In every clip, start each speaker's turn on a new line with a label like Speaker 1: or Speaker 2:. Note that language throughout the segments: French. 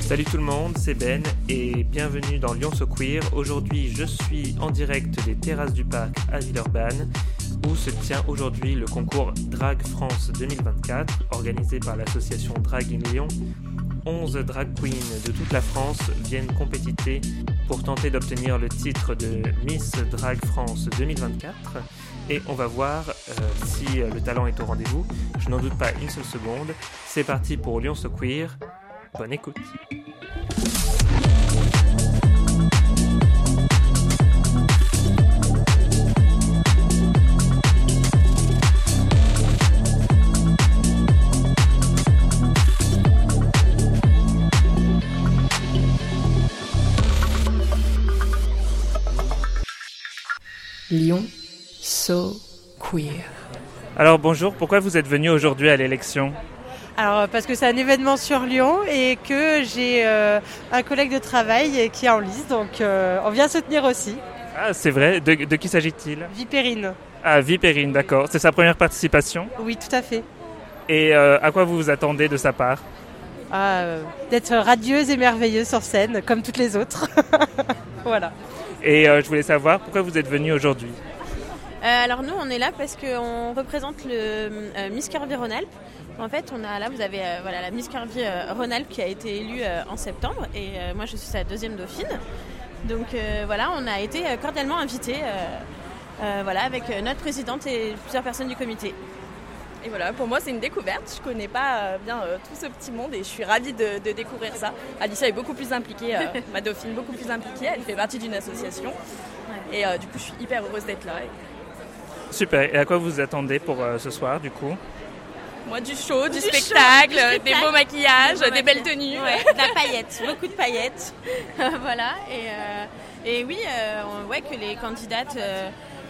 Speaker 1: Salut tout le monde, c'est Ben et bienvenue dans Lyon So Queer. Aujourd'hui, je suis en direct des terrasses du parc à Villeurbanne où se tient aujourd'hui le concours Drag France 2024 organisé par l'association Drag in Lyon. 11 drag queens de toute la France viennent compétiter pour tenter d'obtenir le titre de Miss Drag France 2024 et on va voir euh, si le talent est au rendez-vous. Je n'en doute pas une seule seconde. C'est parti pour Lyon So Queer. Bonne écoute. Alors bonjour, pourquoi vous êtes venu aujourd'hui à l'élection
Speaker 2: alors parce que c'est un événement sur Lyon et que j'ai euh, un collègue de travail qui est en liste, donc euh, on vient soutenir aussi.
Speaker 1: Ah c'est vrai, de, de qui s'agit-il
Speaker 2: Vipérine.
Speaker 1: Ah Vipérine, d'accord. C'est sa première participation
Speaker 2: Oui, tout à fait.
Speaker 1: Et euh, à quoi vous vous attendez de sa part
Speaker 2: ah, D'être radieuse et merveilleuse sur scène, comme toutes les autres. voilà.
Speaker 1: Et je voulais savoir pourquoi vous êtes venu aujourd'hui
Speaker 3: alors nous on est là parce qu'on représente le Miss Curvy Rhône-Alpes en fait, on a là, vous avez euh, voilà, la Miss Curvy euh, Rhône-Alpes qui a été élue euh, en septembre et moi je suis sa deuxième dauphine. Donc voilà, on a été cordialement invités voilà, avec notre présidente et plusieurs personnes du comité.
Speaker 4: Et voilà, pour moi c'est une découverte. Je connais pas bien tout ce petit monde et je suis ravie de, découvrir ça. Alicia est beaucoup plus impliquée, ma dauphine beaucoup plus impliquée. Elle fait partie d'une association et du coup je suis hyper heureuse d'être là.
Speaker 1: Super. Et à quoi vous attendez pour ce soir du coup?
Speaker 4: Moi, du show, du, spectacle, des beaux maquillages, des, belles tenues.
Speaker 3: de la paillette, beaucoup de paillettes. voilà. Et, euh, et oui, euh, on voit que les candidates.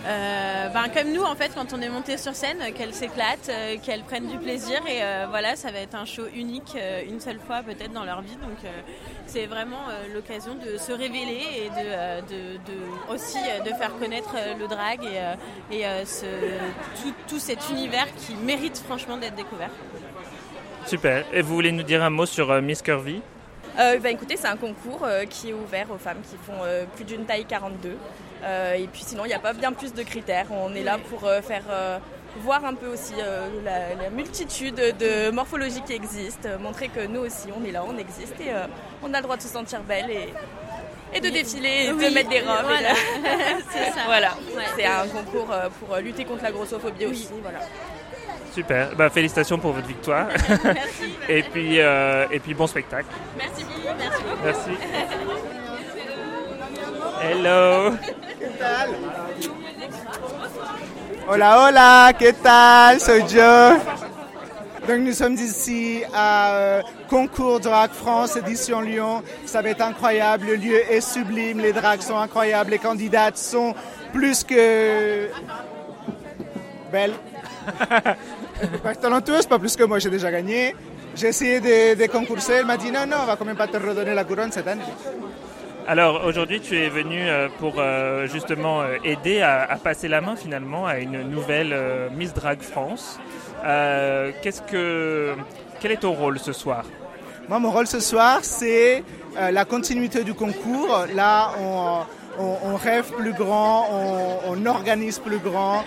Speaker 3: Euh, ben, comme nous en fait quand on est monté sur scène qu'elles s'éclatent qu'elles prennent du plaisir et voilà ça va être un show unique une seule fois peut-être dans leur vie donc c'est vraiment l'occasion de se révéler et de, aussi de faire connaître le drag et, et tout, tout, cet univers qui mérite franchement d'être découvert.
Speaker 1: Super. Et vous voulez nous dire un mot sur Miss Curvy?
Speaker 4: Euh, bah, écoutez, c'est un concours qui est ouvert aux femmes qui font plus d'une taille 42. Et puis sinon, il n'y a pas bien plus de critères. On est là pour faire voir un peu aussi la, multitude de morphologies qui existent, montrer que nous aussi, on est là, on existe et on a le droit de se sentir belle et, et de défiler, et de mettre des robes. Voilà, c'est un concours pour lutter contre la grossophobie aussi. Voilà.
Speaker 1: Super, bah, félicitations pour votre victoire.
Speaker 3: merci.
Speaker 1: et, puis, euh, et puis bon spectacle.
Speaker 3: Merci, merci beaucoup.
Speaker 1: Merci. Hello.
Speaker 5: ¿Qué tal? Hola, hola, ¿qué tal? Soy yo. Donc nous sommes ici à euh, Concours Drag France, édition Lyon. Ça va être incroyable, le lieu est sublime, les drags sont incroyables, les candidates sont plus que belles. pas talentueuse, pas plus que moi, j'ai déjà gagné. J'ai essayé de, de, concurser, elle m'a dit non, non, on va quand même pas te redonner la couronne cette année.
Speaker 1: Alors aujourd'hui, tu es venu pour justement aider à, passer la main finalement à une nouvelle Miss Drag France. Euh, qu'est-ce que, quel est ton rôle ce soir?
Speaker 5: Moi, mon rôle ce soir, c'est euh, la continuité du concours. Là, on, rêve plus grand, on, organise plus grand.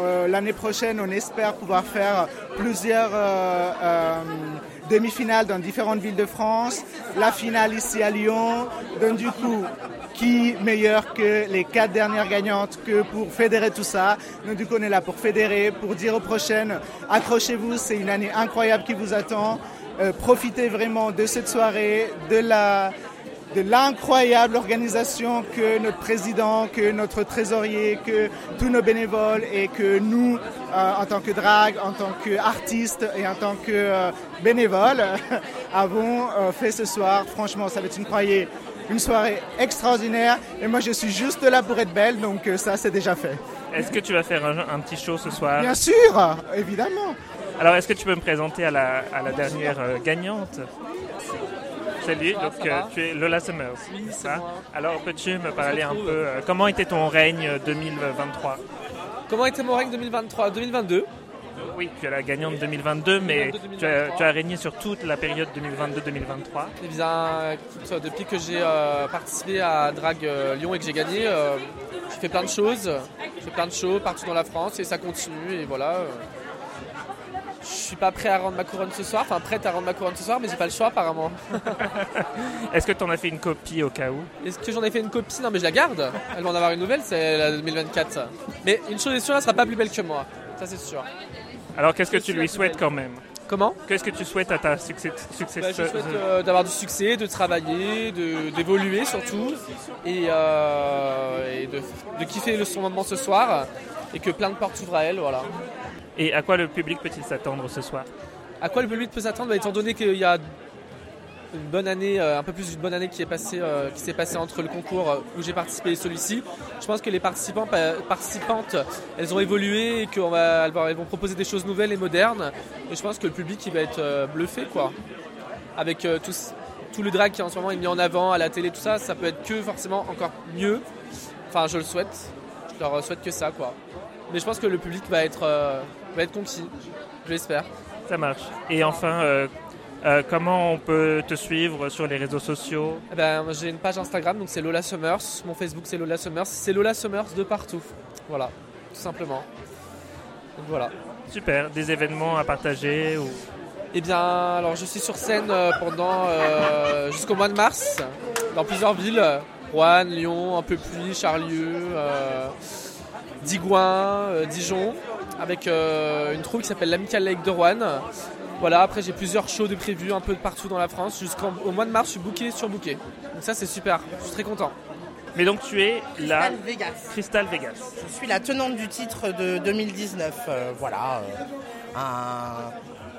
Speaker 5: Euh, L'année prochaine, on espère pouvoir faire plusieurs euh, demi-finales dans différentes villes de France, la finale ici à Lyon. Donc du coup, qui meilleur que les quatre dernières gagnantes que pour fédérer tout ça? Donc du coup, on est là pour fédérer, pour dire aux prochaines, accrochez-vous, c'est une année incroyable qui vous attend. Euh, profitez vraiment de cette soirée, de la de l'incroyable organisation que notre président, que notre trésorier, que tous nos bénévoles et que nous, euh, en tant que drag, en tant qu'artistes et en tant que euh, bénévoles, avons euh, fait ce soir. Franchement, ça va être une, croyez, une soirée extraordinaire. Et moi, je suis juste là pour être belle, donc ça, c'est déjà fait.
Speaker 1: Est-ce que tu vas faire un, un, petit show ce soir?
Speaker 5: Bien sûr, évidemment.
Speaker 1: Alors, est-ce que tu peux me présenter à la, à la dernière gagnante? Salut, donc euh, tu es Lola Summers.
Speaker 6: Oui, c'est ça.
Speaker 1: Alors peux-tu me parler un peu, euh, comment était ton règne 2023
Speaker 6: Comment était mon règne 2023 2022
Speaker 1: oui, tu es la gagnante 2022, mais tu as, tu as, régné sur toute la période 2022-2023.
Speaker 6: Eh bien, écoute, depuis que j'ai euh, participé à Drag euh, Lyon et que j'ai gagné, euh, je fais plein de choses. Je fais plein de shows partout dans la France et ça continue. Et voilà. Je suis pas prêt à rendre ma couronne ce soir, enfin prête à rendre ma couronne ce soir, mais j'ai pas le choix apparemment.
Speaker 1: Est-ce que tu en as fait une copie au cas où
Speaker 6: Est-ce que j'en ai fait une copie Non, mais je la garde. Elle va en avoir une nouvelle, c'est la 2024. Mais une chose est sûre, elle sera pas plus belle que moi. Ça, c'est sûr.
Speaker 1: Alors qu'est-ce que tu lui souhaites quand même
Speaker 6: Comment
Speaker 1: Qu'est-ce que tu souhaites à ta succès,
Speaker 6: bah, Je souhaite euh, d'avoir du succès, de travailler, d'évoluer surtout, et, euh, et de, de, kiffer le, son moment ce soir, et que plein de portes s'ouvrent à elle, voilà.
Speaker 1: Et à quoi le public peut-il s'attendre ce soir
Speaker 6: À quoi le public peut s'attendre bah, Étant donné qu'il y a une bonne année, euh, un peu plus d'une bonne année qui euh, s'est passée entre le concours euh, où j'ai participé et celui-ci. Je pense que les participantes, elles ont évolué et qu'elles elles vont proposer des choses nouvelles et modernes. Et je pense que le public il va être bluffé quoi. Avec tout, tout, le drag qui en ce moment est mis en avant à la télé, tout ça, ça peut être que forcément encore mieux. Enfin, je le souhaite. Je leur souhaite que ça quoi. Mais je pense que le public va être, va être conquis. Je l'espère.
Speaker 1: Ça marche. Et enfin, euh, comment on peut te suivre sur les réseaux sociaux
Speaker 6: eh ben, J'ai une page Instagram, donc c'est Lola Summers. Mon Facebook, c'est Lola Summers. C'est Lola Summers de partout. Voilà, tout simplement. Donc voilà.
Speaker 1: Super. Des événements à partager ou...
Speaker 6: Eh bien, alors je suis sur scène euh, pendant euh, jusqu'au mois de mars dans plusieurs villes Rouen, Lyon, un peu plus, Charlieu, Digoin, Dijon, avec une troupe qui s'appelle l'Amical Lake de Rouen. Voilà, après j'ai plusieurs shows de prévus un peu de partout dans la France. Jusqu'au mois de mars, je suis booké sur booké. Donc ça, c'est super. Je suis très content.
Speaker 1: Mais donc tu es
Speaker 7: la Crystal Vegas.
Speaker 1: Crystal Vegas.
Speaker 7: Je suis la tenante du titre de 2019. Euh, voilà. Euh,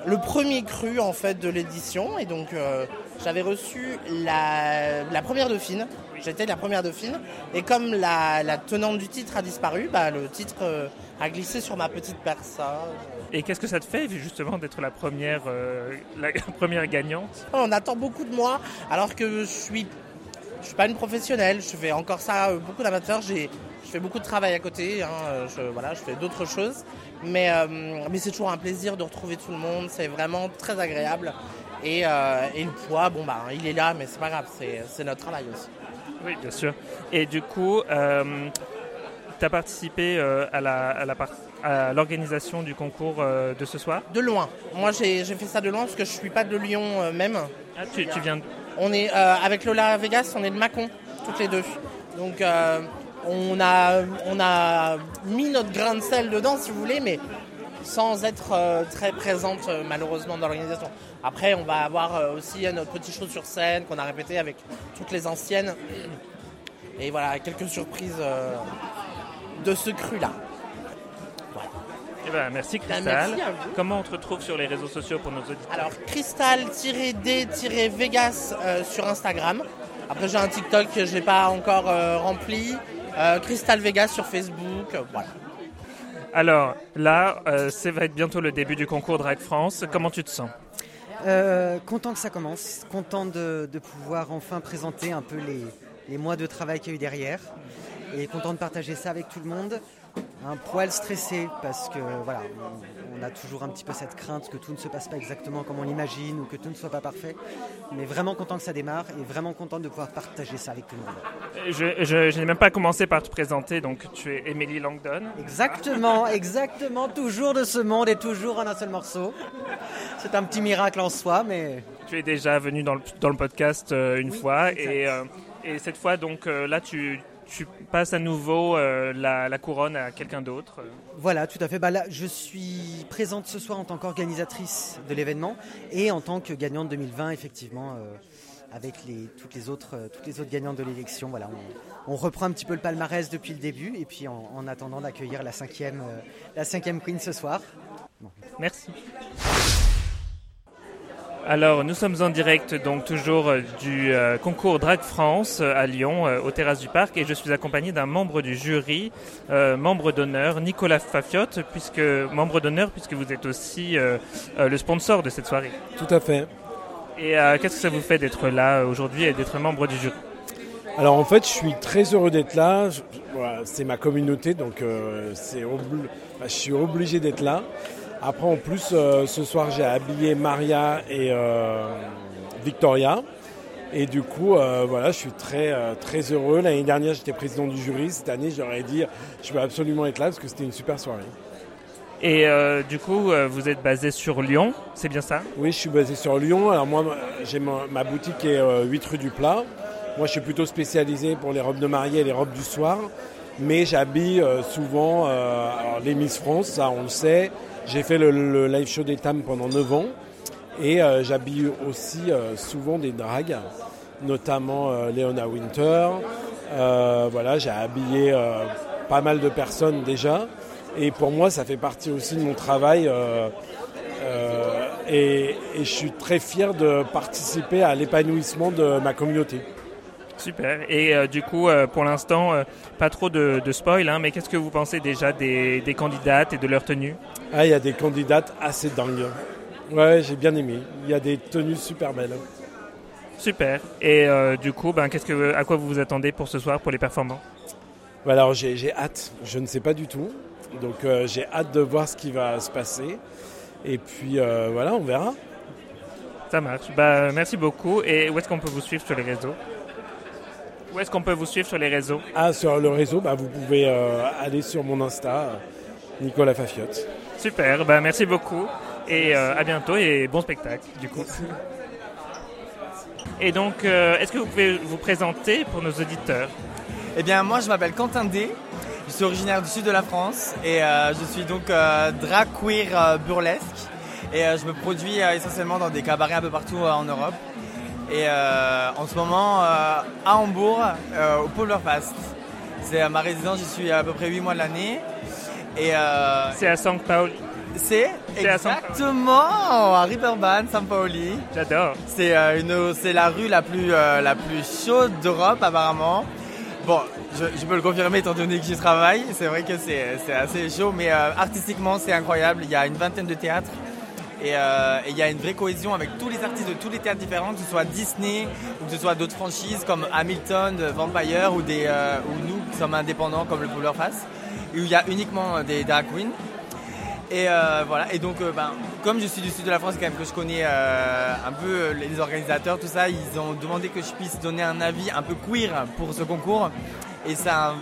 Speaker 7: le premier cru en fait de l'édition. Et donc euh, j'avais reçu la, première dauphine. J'étais la première dauphine. Et comme la, tenante du titre a disparu, bah, le titre a glissé sur ma petite personne.
Speaker 1: Et qu'est-ce que ça te fait justement d'être la première, euh, la première gagnante?
Speaker 7: On attend beaucoup de moi alors que je suis, je suis pas une professionnelle. Je fais encore ça euh, beaucoup d'amateurs. J'ai, je fais beaucoup de travail à côté. Hein, je, voilà, je fais d'autres choses. Mais, euh, mais c'est toujours un plaisir de retrouver tout le monde. C'est vraiment très agréable. Et, et le poids, bon bah, il est là, mais c'est pas grave. C'est notre travail aussi.
Speaker 1: Oui, bien sûr. Et du coup, tu as participé à la, à la à l'organisation du concours euh, de ce soir?
Speaker 7: De loin. Moi, j'ai fait ça de loin parce que je suis pas de Lyon euh, même.
Speaker 1: Ah, tu, viens de...
Speaker 7: On est euh, avec Lola Vegas, on est de Mâcon, toutes les deux. Donc, on, a, on a mis notre grain de sel dedans, si vous voulez, mais sans être très présente malheureusement dans l'organisation. Après, on va avoir aussi notre petit show sur scène qu'on a répété avec toutes les anciennes. Et voilà, quelques surprises de ce cru-là.
Speaker 1: Eh ben, merci ben, Cristal. Comment on te retrouve sur les réseaux sociaux pour nos auditeurs
Speaker 7: Alors Cristal-D-Vegas euh, sur Instagram. Après j'ai un TikTok que je n'ai pas encore euh, rempli. Euh, Crystal Vegas sur Facebook. voilà.
Speaker 1: Alors là, ça va être bientôt le début du concours Drag France. Comment tu te sens
Speaker 8: content que ça commence, content de, pouvoir enfin présenter un peu les, les mois de travail qu'il y a eu derrière. Et content de partager ça avec tout le monde. Un poil stressé parce que voilà, on, a toujours un petit peu cette crainte que tout ne se passe pas exactement comme on l'imagine ou que tout ne soit pas parfait. Mais vraiment content que ça démarre et vraiment content de pouvoir partager ça avec tout le monde.
Speaker 1: Je, n'ai même pas commencé par te présenter, donc tu es Emily Langdon.
Speaker 8: Exactement, exactement, toujours de ce monde et toujours en un seul morceau. C'est un petit miracle en soi, mais.
Speaker 1: Tu es déjà venu dans le, dans le podcast euh, une fois et, euh, et, cette fois, donc euh, là, tu tu passes à nouveau euh, la, couronne à quelqu'un d'autre
Speaker 8: Voilà, tout à fait. Bah là, je suis présente ce soir en tant qu'organisatrice de l'événement et en tant que gagnante 2020, effectivement, euh, avec les, toutes, les autres, euh, toutes les autres gagnantes de l'élection. Voilà, on, reprend un petit peu le palmarès depuis le début et puis en, attendant d'accueillir la cinquième, la cinquième queen ce soir.
Speaker 1: Merci. Alors, nous sommes en direct, donc toujours euh, du euh, concours Drag France euh, à Lyon, au Terrasse du Parc, et je suis accompagné d'un membre du jury, membre d'honneur, Nicolas Fafiotte, puisque membre d'honneur, puisque vous êtes aussi le sponsor de cette soirée.
Speaker 9: Tout à fait.
Speaker 1: Et qu'est-ce que ça vous fait d'être là aujourd'hui et d'être membre du jury?
Speaker 9: Alors en fait, je suis très heureux d'être là. voilà, c'est ma communauté, donc c'est obli- je suis obligé d'être là. Après, en plus, euh, ce soir, j'ai habillé Maria et euh, Victoria. Et du coup, euh, voilà, je suis très, très heureux. L'année dernière, j'étais président du jury. Cette année, j'aurais dit, je veux absolument être là parce que c'était une super soirée.
Speaker 1: Et euh, du coup, euh, vous êtes basé sur Lyon, c'est bien ça?
Speaker 9: Oui, je suis basé sur Lyon. Alors moi, j'ai ma, ma boutique est euh, 8 rue du Plat. Moi, je suis plutôt spécialisé pour les robes de mariée et les robes du soir. Mais j'habille souvent alors, les Miss France, ça on le sait. J'ai fait le, live show des Tam pendant 9 ans. Et euh, j'habille aussi euh, souvent des dragues, notamment euh, Leona Winter. Euh, voilà, j'ai habillé pas mal de personnes déjà. Et pour moi, ça fait partie aussi de mon travail. et, et je suis très fier de participer à l'épanouissement de ma communauté.
Speaker 1: Super. Et euh, du coup, euh, pour l'instant, euh, pas trop de, de spoil, hein, mais qu'est-ce que vous pensez déjà des, des candidates et de leur tenue
Speaker 9: Ah, il y a des candidates assez dingues. Ouais, j'ai bien aimé. Il y a des tenues super belles.
Speaker 1: Super. Et du coup, ben, qu'est-ce que, à quoi vous vous attendez pour ce soir, pour les performances?
Speaker 9: Bah Alors j'ai j'ai hâte, je ne sais pas du tout. Donc j'ai hâte de voir ce qui va se passer. Et puis voilà, on verra.
Speaker 1: Ça marche. Bah, merci beaucoup. Et où est-ce qu'on peut vous suivre sur les réseaux? Où est-ce qu'on peut vous suivre sur les réseaux
Speaker 9: Ah, sur le réseau, bah, vous pouvez euh, aller sur mon Insta, Nicolas Fafiotte.
Speaker 1: Super. Bah, merci beaucoup. Et euh, à bientôt et bon spectacle, du coup. Et donc, euh, est-ce que vous pouvez vous présenter pour nos auditeurs
Speaker 10: Eh bien, moi, je m'appelle Quentin D. Je suis originaire du sud de la France et euh, je suis donc euh, drag queer euh, burlesque. Et euh, je me produis euh, essentiellement dans des cabarets un peu partout euh, en Europe. Et euh, en ce moment, euh, à Hambourg, euh, au Pulverfest. C'est ma résidence, j'y suis à peu près 8 mois de l'année. Et
Speaker 1: C'est à San Paolo.
Speaker 10: c'est exactement à Riverbahn, San Paoli.
Speaker 1: J'adore.
Speaker 10: C'est euh, une, c'est la rue la plus, euh, la plus chaude d'Europe apparemment. Bon, je, je peux le confirmer étant donné que j'y travaille. C'est vrai que c'est, c'est assez chaud, mais euh, artistiquement c'est incroyable. Il y a une vingtaine de théâtres et, euh, et il y a une vraie cohésion avec tous les artistes de tous les théâtres différents, que ce soit Disney ou que ce soit d'autres franchises comme Hamilton, euh, Vampire ou, des, euh, ou nous qui sommes indépendants comme le Polar Face, où il y a uniquement des drag queens. Et voilà, et donc ben, comme je suis du sud de la France, quand même que je connais un peu les organisateurs, tout ça, ils ont demandé que je puisse donner un avis un peu queer pour ce concours. Et ça,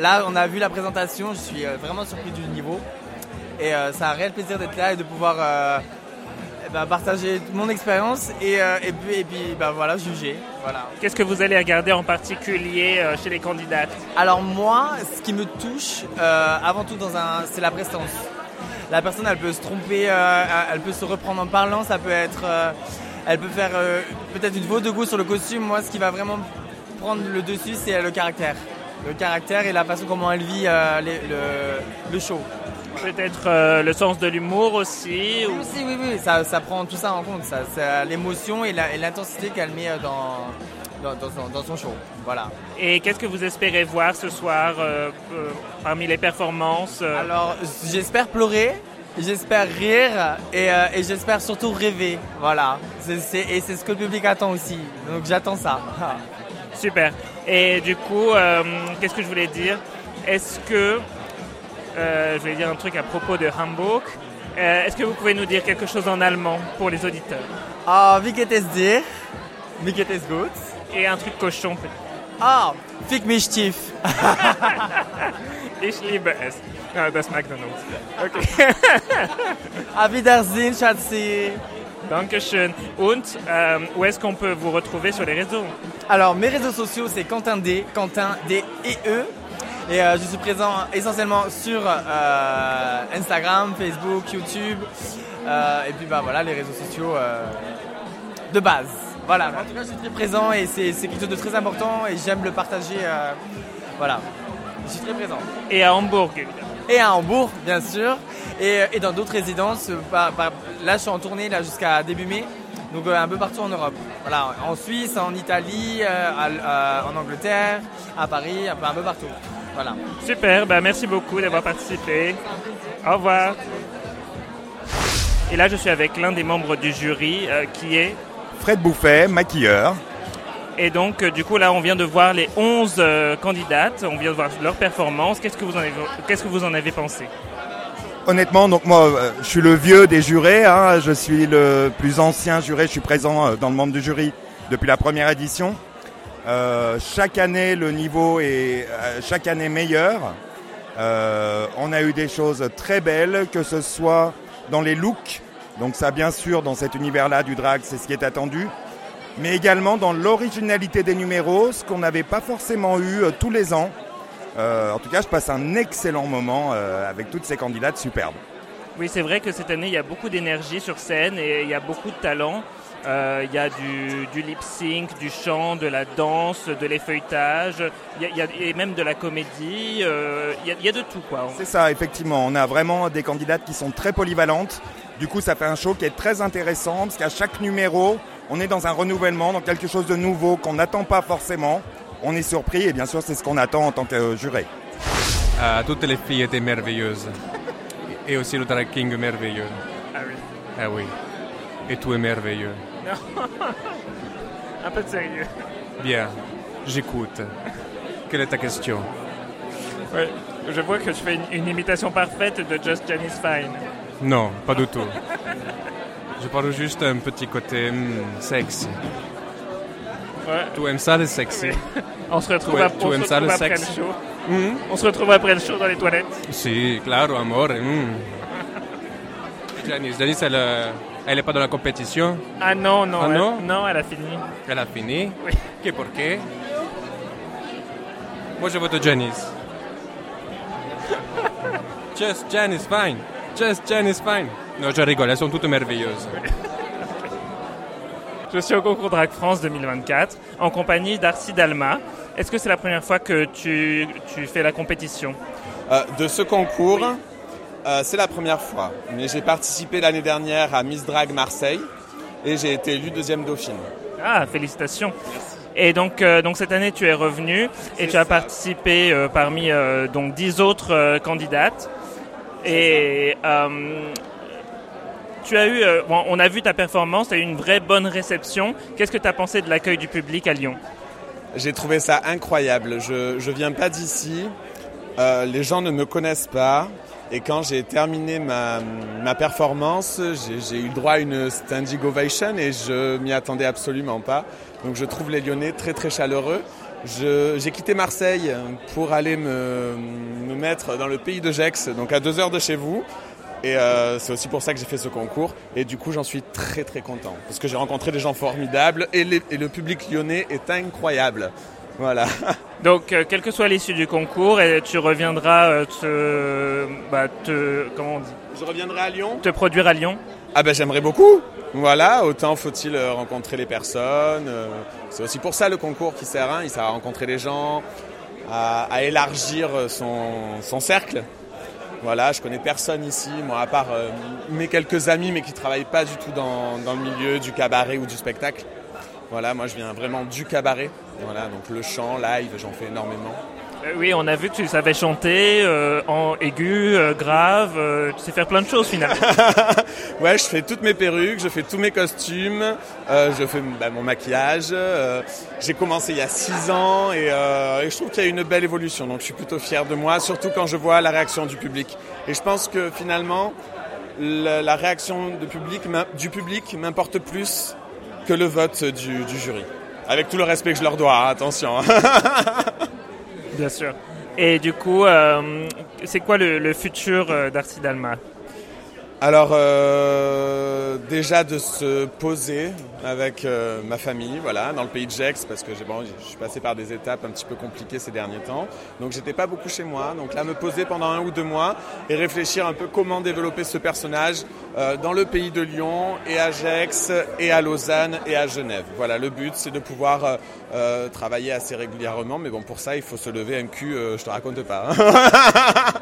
Speaker 10: là, on a vu la présentation, je suis vraiment surpris du niveau. Et c'est un réel plaisir d'être là et de pouvoir eh ben, partager mon expérience et, euh, et puis, et puis ben, voilà, juger. Voilà.
Speaker 1: Qu'est-ce que vous allez regarder en particulier euh, chez les candidates
Speaker 10: Alors moi, ce qui me touche euh, avant tout dans un, c'est la prestance. La personne, elle peut se tromper, elle peut se reprendre en parlant, ça peut être, elle peut faire peut-être une faute de goût sur le costume. Moi, ce qui va vraiment prendre le dessus, c'est le caractère, le caractère et la façon comment elle vit les- le, le show.
Speaker 1: Peut-être euh, le sens de l'humour aussi ou...
Speaker 10: Oui, oui, oui, ça, ça prend tout ça en compte, ça, c'est l'émotion et l'intensité qu'elle met euh, dans, dans, dans son, dans son show. Voilà.
Speaker 1: Et qu'est-ce que vous espérez voir ce soir euh, parmi les performances euh,
Speaker 10: Alors, j'espère pleurer, j'espère rire et, et j'espère surtout rêver. Voilà. C'est- c'est- et c'est ce que le public attend aussi. Donc j'attends ça.
Speaker 1: Super. Et du coup, qu'est-ce que je voulais dire? Est-ce que, je voulais dire un truc à propos de Hamburg, Euh, est-ce que vous pouvez nous dire quelque chose en allemand pour les auditeurs?
Speaker 10: Ah, wie geht es dir? Wie geht es gut?
Speaker 1: Et un truc cochon peut-être.
Speaker 10: Ah, fick mich tief.
Speaker 1: Ich liebe es. Ah, das McDonald's. Ok.
Speaker 10: Auf Wiedersehen, Schatzi.
Speaker 1: Dankeschön. Und euh, où est-ce qu'on peut vous retrouver sur les réseaux?
Speaker 10: Alors, mes réseaux sociaux, c'est Quentin D, Quentin D et E. Et euh, je suis présent essentiellement sur euh, Instagram, Facebook, YouTube. Euh, et puis, bah voilà, les réseaux sociaux de base. Voilà, en tout cas, je suis très présent et c'est quelque chose de très important et j'aime le partager. voilà, je suis très présent.
Speaker 1: Et à Hambourg, évidemment.
Speaker 10: Et à Hambourg, bien sûr. Et, et dans d'autres résidences. par- par- là, je suis en tournée là jusqu'à début mai. Donc euh, un peu partout en Europe. Voilà, en Suisse, en Italie, euh, à- en Angleterre, à Paris, un peu, un peu partout. Voilà.
Speaker 1: Super, bah merci beaucoup d'avoir participé. Au revoir. Et là, je suis avec l'un des membres du jury euh, qui est
Speaker 11: Fred Bouffet, maquilleur.
Speaker 1: Et donc, euh, du coup, là, on vient de voir les 11 euh, candidates, on vient de voir leur performance. Qu'est-ce que vous en avez, qu'est-ce que vous en avez pensé?
Speaker 11: Honnêtement, donc moi, je suis le vieux des jurés. hein. je suis le plus ancien juré. Je suis présent dans le membre du jury depuis la première édition. Euh, chaque année, le niveau est euh, chaque année meilleur. Euh, on a eu des choses très belles, que ce soit dans les looks. Donc ça, bien sûr, dans cet univers-là du drag, c'est ce qui est attendu. Mais également dans l'originalité des numéros, ce qu'on n'avait pas forcément eu tous les ans. En tout cas, je passe un excellent moment avec toutes ces candidates superbes.
Speaker 1: Oui, c'est vrai que cette année, il y a beaucoup d'énergie sur scène et il y a beaucoup de talent. Euh, il y a du, du lip sync, du chant, de la danse, de l'effeuilletage, il y a- y a- et même de la comédie. euh, il, y a, il y a de tout, quoi.
Speaker 11: C'est ça, effectivement. On a vraiment des candidates qui sont très polyvalentes. Du coup, ça fait un show qui est très intéressant parce qu'à chaque numéro, on est dans un renouvellement, dans quelque chose de nouveau qu'on n'attend pas forcément. On est surpris et bien sûr, c'est ce qu'on attend en tant que juré.
Speaker 12: Toutes les filles étaient merveilleuses. Et aussi le drag king merveilleux.
Speaker 1: Ah oui.
Speaker 12: Ah oui. Et tout est merveilleux.
Speaker 1: Un peu de sérieux.
Speaker 12: Bien, j'écoute. Quelle est ta question?
Speaker 1: Ouais, je vois que tu fais une, une imitation parfaite de Just Janice Fine.
Speaker 12: Non, pas du tout. Je parle juste un petit côté hmm, sexy.
Speaker 1: Ouais.
Speaker 12: Tu aimes ça le sexy?
Speaker 1: Oui. On se retrouve,
Speaker 12: Tu, tu
Speaker 1: on se
Speaker 12: aimes ça le
Speaker 1: retrouve après
Speaker 12: sexe
Speaker 1: le show.
Speaker 12: Hmm?
Speaker 1: On se retrouve après le show dans les toilettes.
Speaker 12: Si, claro, amore. hmm. Janice, Janice, elle, euh, elle est pas dans la compétition?
Speaker 1: Ah non, non,
Speaker 12: Ah
Speaker 1: elle,
Speaker 12: non?
Speaker 1: non, elle a fini.
Speaker 12: Elle a fini?
Speaker 1: Oui.
Speaker 12: Que por qué? Moi, je vote Janice. Just Janice, fine. Just Janice, fine. Non, je rigole, elles sont toutes merveilleuses.
Speaker 1: Je suis au concours Drag France 2024 en compagnie d'Arcy Dalma. Est-ce que c'est la première fois que tu, tu fais la compétition?
Speaker 13: Euh, de ce concours, euh, c'est la première fois. Mais j'ai participé l'année dernière à Miss Drag Marseille et j'ai été élue deuxième dauphine.
Speaker 1: Ah, félicitations. Et donc, euh, donc cette année, tu es revenu et tu as participé euh, parmi donc 10 autres candidates. Et tu as eu, bon, on a vu ta performance, tu as eu une vraie bonne réception. Qu'est-ce que tu as pensé de l'accueil du public à Lyon?
Speaker 13: J'ai trouvé ça incroyable. Je ne viens pas d'ici. Les gens ne me connaissent pas. Et quand j'ai terminé ma, ma performance, j'ai eu le droit à une standing ovation et je m'y attendais absolument pas. Donc je trouve les Lyonnais très très chaleureux. J'ai quitté Marseille pour aller me, me mettre dans le pays de Gex, donc à deux heures de chez vous. Et euh, c'est aussi pour ça que j'ai fait ce concours. Et du coup, j'en suis très très content. Parce que j'ai rencontré des gens formidables et, les- et le public lyonnais est incroyable. Voilà.
Speaker 1: Donc, euh, quelle que soit l'issue du concours, et tu reviendras euh, te, bah, te, comment on dit
Speaker 13: Je reviendrai à Lyon
Speaker 1: Te produire à Lyon
Speaker 13: Ah ben j'aimerais beaucoup. Voilà, autant faut-il euh, rencontrer les personnes. euh, C'est aussi pour ça le concours qui sert, hein, il sert à rencontrer les gens, à, à élargir son, son cercle. Voilà, je connais personne ici, moi à part euh, mes quelques amis, mais qui travaillent pas du tout dans, dans le milieu du cabaret ou du spectacle. Voilà, moi je viens vraiment du cabaret. Voilà, donc le chant, live, j'en fais énormément.
Speaker 1: Euh, Oui, on a vu que tu savais chanter euh, en aigu, euh, grave, euh, tu sais faire plein de choses finalement.
Speaker 13: Ouais, je fais toutes mes perruques, je fais tous mes costumes, euh, je fais bah, mon maquillage. euh, j'ai commencé il y a six ans et, euh, et je trouve qu'il y a une belle évolution. Donc je suis plutôt fier de moi, surtout quand je vois la réaction du public. Et je pense que finalement, la, la réaction de public, m'im- du public m'importe plus que le vote du, jury. Avec tout le respect que je leur dois, hein, attention.
Speaker 1: Bien sûr. Et du coup, euh, c'est quoi le, le futur euh, d'Arcy Dalma?
Speaker 13: Alors euh, déjà de se poser avec euh, ma famille, voilà, dans le pays de Gex, parce que j'ai bon, je suis passé par des étapes un petit peu compliquées ces derniers temps. Donc j'étais pas beaucoup chez moi. Donc là, me poser pendant un ou deux mois et réfléchir un peu comment développer ce personnage euh, dans le pays de Lyon et à Gex et à Lausanne et à Genève. Voilà, le but c'est de pouvoir euh, euh, travailler assez régulièrement, mais bon pour ça il faut se lever un cul, je te raconte pas. hein.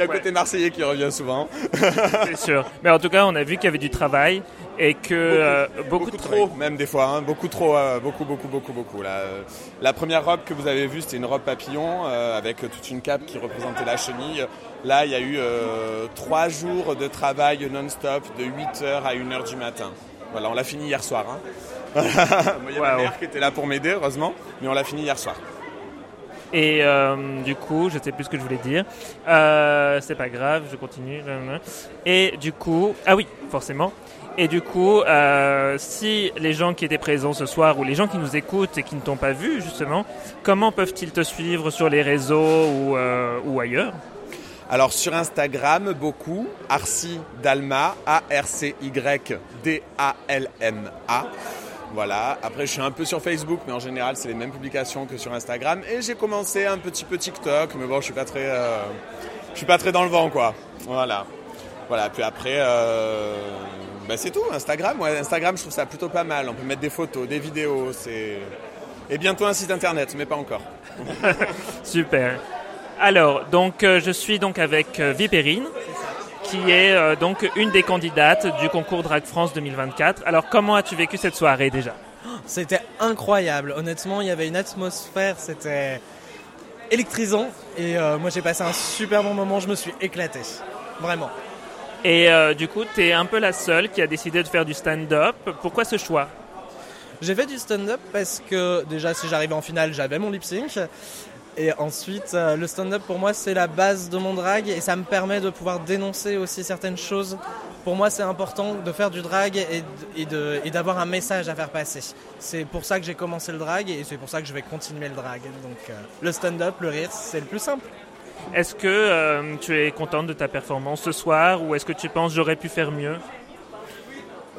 Speaker 13: y a le côté marseillais qui revient souvent.
Speaker 1: C'est sûr. Mais en tout cas, on a vu qu'il y avait du travail et que euh, beaucoup, de
Speaker 13: trop, même des fois, hein, beaucoup trop, euh, beaucoup, beaucoup, beaucoup, beaucoup. Euh, la première robe que vous avez vue, c'était une robe papillon euh, avec toute une cape qui représentait la chenille. Là, il y a eu euh, trois jours de travail non-stop, de 8h à 1h du matin. Voilà, on l'a fini hier soir. hein. Il y a ma mère qui était là pour m'aider, heureusement, mais on l'a fini hier soir.
Speaker 1: Et euh, du coup, je sais plus ce que je voulais dire. Euh, c'est pas grave, je continue. Et du coup, ah oui, forcément. Et du coup, euh, si les gens qui étaient présents ce soir ou les gens qui nous écoutent et qui ne t'ont pas vu justement, comment peuvent-ils te suivre sur les réseaux ou, ailleurs?
Speaker 13: Alors sur Instagram, beaucoup, Arci Dalma, A-R-C-Y-D-A-L-M-A. Voilà, après je suis un peu sur Facebook, mais en général c'est les mêmes publications que sur Instagram. Et j'ai commencé un petit peu TikTok, mais bon, je suis pas très, euh, je suis pas très dans le vent, quoi. Voilà, voilà. Puis après, euh, ben, c'est tout. Instagram, ouais, Instagram, je trouve ça plutôt pas mal. On peut mettre des photos, des vidéos, c'est et bientôt un site internet, mais pas encore.
Speaker 1: Super. Alors, donc euh, je suis donc avec euh, Vipérine, qui est euh, donc une des candidates du concours Drag France 2024. Alors, comment as-tu vécu cette soirée déjà?
Speaker 14: C'était incroyable. Honnêtement, il y avait une atmosphère, c'était électrisant. Et euh, moi, j'ai passé un super bon moment. Je me suis éclaté. Vraiment.
Speaker 1: Et euh, du coup, tu es un peu la seule qui a décidé de faire du stand-up. Pourquoi ce choix?
Speaker 14: J'ai fait du stand-up parce que déjà, si j'arrivais en finale, j'avais mon lip sync. Et ensuite, euh, le stand-up pour moi, c'est la base de mon drag et ça me permet de pouvoir dénoncer aussi certaines choses. Pour moi, c'est important de faire du drag et, d'avoir un message à faire passer. C'est pour ça que j'ai commencé le drag et c'est pour ça que je vais continuer le drag. Donc, euh, le stand-up, le rire, c'est le plus simple.
Speaker 1: Est-ce que euh, tu es contente de ta performance ce soir ou est-ce que tu penses j'aurais pu faire mieux?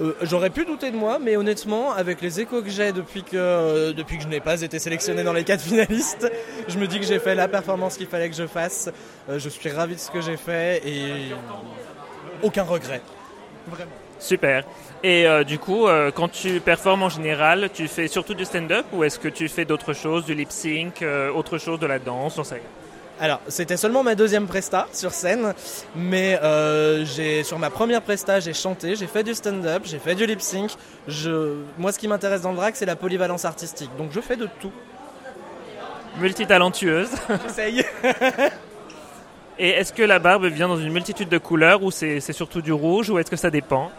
Speaker 14: Euh, J'aurais pu douter de moi, mais honnêtement, avec les échos que j'ai depuis que, euh, depuis que je n'ai pas été sélectionné dans les quatre finalistes, je me dis que j'ai fait la performance qu'il fallait que je fasse. Euh, je suis ravi de ce que j'ai fait et aucun regret. Vraiment.
Speaker 1: Super. Et du coup, quand tu performes en général, tu fais surtout du stand-up ou est-ce que tu fais d'autres choses, du lip sync, euh, autre chose, de la danse, on sait.
Speaker 14: Alors, c'était seulement ma deuxième presta sur scène, mais euh, j'ai sur ma première presta, j'ai chanté, j'ai fait du stand-up, j'ai fait du lip sync. Je, moi, ce qui m'intéresse dans le drag, c'est la polyvalence artistique. Donc, je fais de tout.
Speaker 1: Multitalentueuse.
Speaker 14: J'essaye.
Speaker 1: Et est-ce que la barbe vient dans une multitude de couleurs ou c'est c'est surtout du rouge ou est-ce que ça dépend?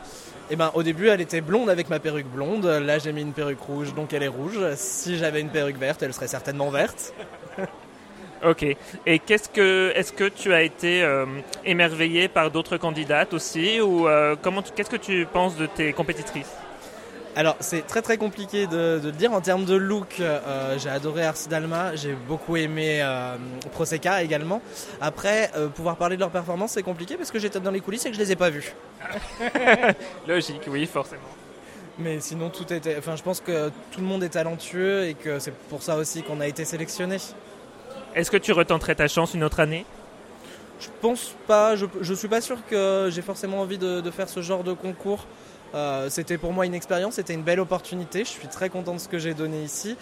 Speaker 14: Eh ben, au début, elle était blonde avec ma perruque blonde. Là, j'ai mis une perruque rouge, donc elle est rouge. Si j'avais une perruque verte, elle serait certainement verte.
Speaker 1: Ok. Et qu'est-ce que, est-ce que tu as été euh, émerveillé par d'autres candidates aussi ou euh, comment, qu'est-ce que tu penses de tes compétitrices?
Speaker 14: Alors, c'est très très compliqué de, de le dire en termes de look. euh, j'ai adoré Arsi Dalma, j'ai beaucoup aimé euh, Prosecca également. Après, euh, pouvoir parler de leur performance, c'est compliqué parce que j'étais dans les coulisses et que je les ai pas vus.
Speaker 1: Logique, oui, forcément.
Speaker 14: Mais sinon, tout était. Enfin, je pense que tout le monde est talentueux et que c'est pour ça aussi qu'on a été sélectionné.
Speaker 1: Est-ce que tu retenterais ta chance une autre année?
Speaker 14: Je pense pas, je, je suis pas sûr que j'ai forcément envie de, de faire ce genre de concours. Euh, c'était pour moi une expérience, c'était une belle opportunité. Je suis très content de ce que j'ai donné ici.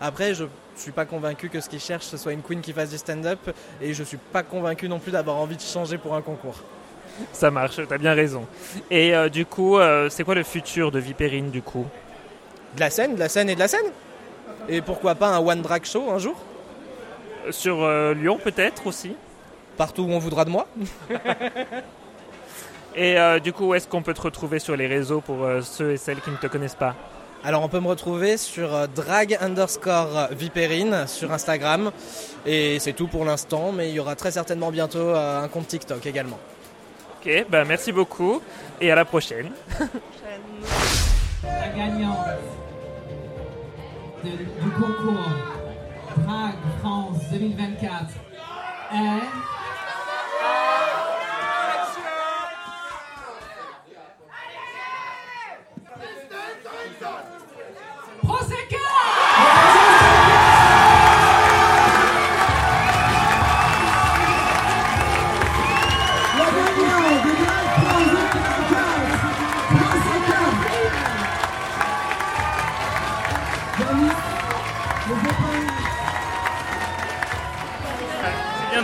Speaker 14: Après, je suis pas convaincu que ce qu'ils cherchent ce soit une queen qui fasse du stand-up et je suis pas convaincu non plus d'avoir envie de changer pour un concours.
Speaker 1: Ça marche, t'as bien raison. Et euh, du coup, euh, c'est quoi le futur de Vipérine du coup?
Speaker 14: De la scène, de la scène et de la scène Et pourquoi pas un one drag show un jour?
Speaker 1: Sur euh, Lyon peut-être aussi
Speaker 14: Partout où on voudra de moi.
Speaker 1: Et euh, du coup, où est-ce qu'on peut te retrouver sur les réseaux pour euh, ceux et celles qui ne te connaissent pas?
Speaker 14: Alors on peut me retrouver sur drag underscore vipérine sur Instagram. Et c'est tout pour l'instant, mais il y aura très certainement bientôt euh, un compte TikTok également.
Speaker 1: Ok, bah merci beaucoup et à la prochaine.
Speaker 15: La gagnante de- du concours Drag France 2024 est...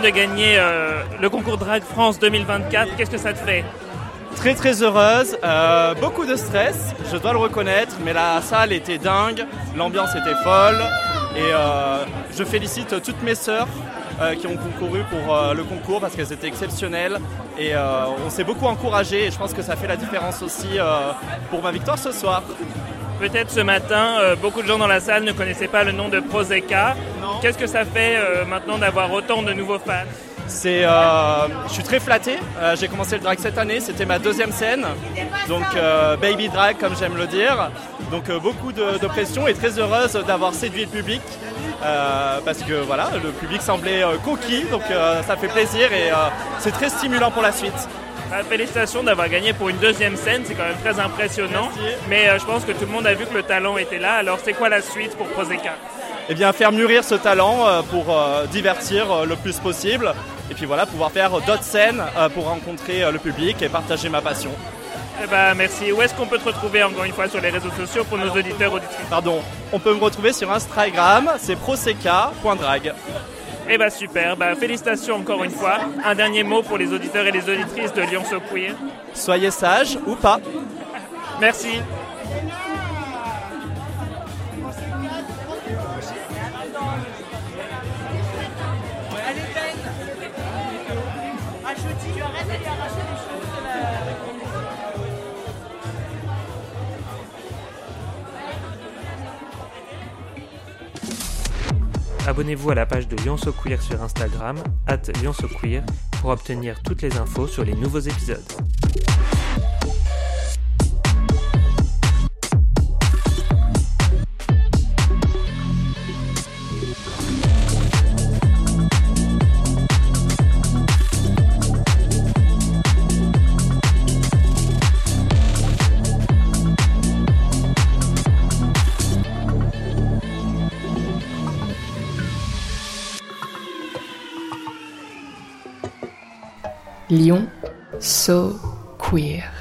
Speaker 15: de
Speaker 1: gagner euh, le concours Drag France 2024. Qu'est-ce que ça te fait?
Speaker 16: Très très heureuse, euh, beaucoup de stress, je dois le reconnaître, mais la salle était dingue, l'ambiance était folle et euh, je félicite toutes mes sœurs qui ont concouru pour le concours parce qu'elles étaient exceptionnelles et on s'est beaucoup encouragé et je pense que ça fait la différence aussi pour ma victoire ce soir.
Speaker 1: Peut-être ce matin, euh, beaucoup de gens dans la salle ne connaissaient pas le nom de Proseca. Qu'est-ce que ça fait euh, maintenant d'avoir autant de nouveaux fans
Speaker 16: C'est, euh, je suis très flatté. J'ai commencé le drag cette année, c'était ma deuxième scène, donc baby drag comme j'aime le dire. Donc beaucoup de, de pression et très heureuse d'avoir séduit le public parce que voilà, le public semblait coquille, donc ça fait plaisir et c'est très stimulant pour la suite.
Speaker 1: Bah, Félicitations d'avoir gagné pour une deuxième scène, c'est quand même très impressionnant. Mais euh, je pense que tout le monde a vu que le talent était là. Alors c'est quoi la suite pour Proseca
Speaker 16: Eh bien, faire mûrir ce talent euh, pour euh, divertir euh, le plus possible. Et puis voilà, pouvoir faire d'autres scènes euh, pour rencontrer euh, le public et partager ma passion.
Speaker 1: Eh ben, merci. Où est-ce qu'on peut te retrouver encore une fois sur les réseaux sociaux pour nos auditeurs auditrices?
Speaker 16: Pardon, on peut me retrouver sur Instagram, c'est proseca.drag.
Speaker 1: Eh ben super, bah, félicitations encore une fois. Un dernier mot pour les auditeurs et les auditrices de Lyon So Queer.
Speaker 16: Soyez sages ou pas.
Speaker 1: Merci. Abonnez-vous à la page de Lyon Queer sur Instagram, at Lyon pour obtenir toutes les infos sur les nouveaux épisodes.
Speaker 17: So Queer.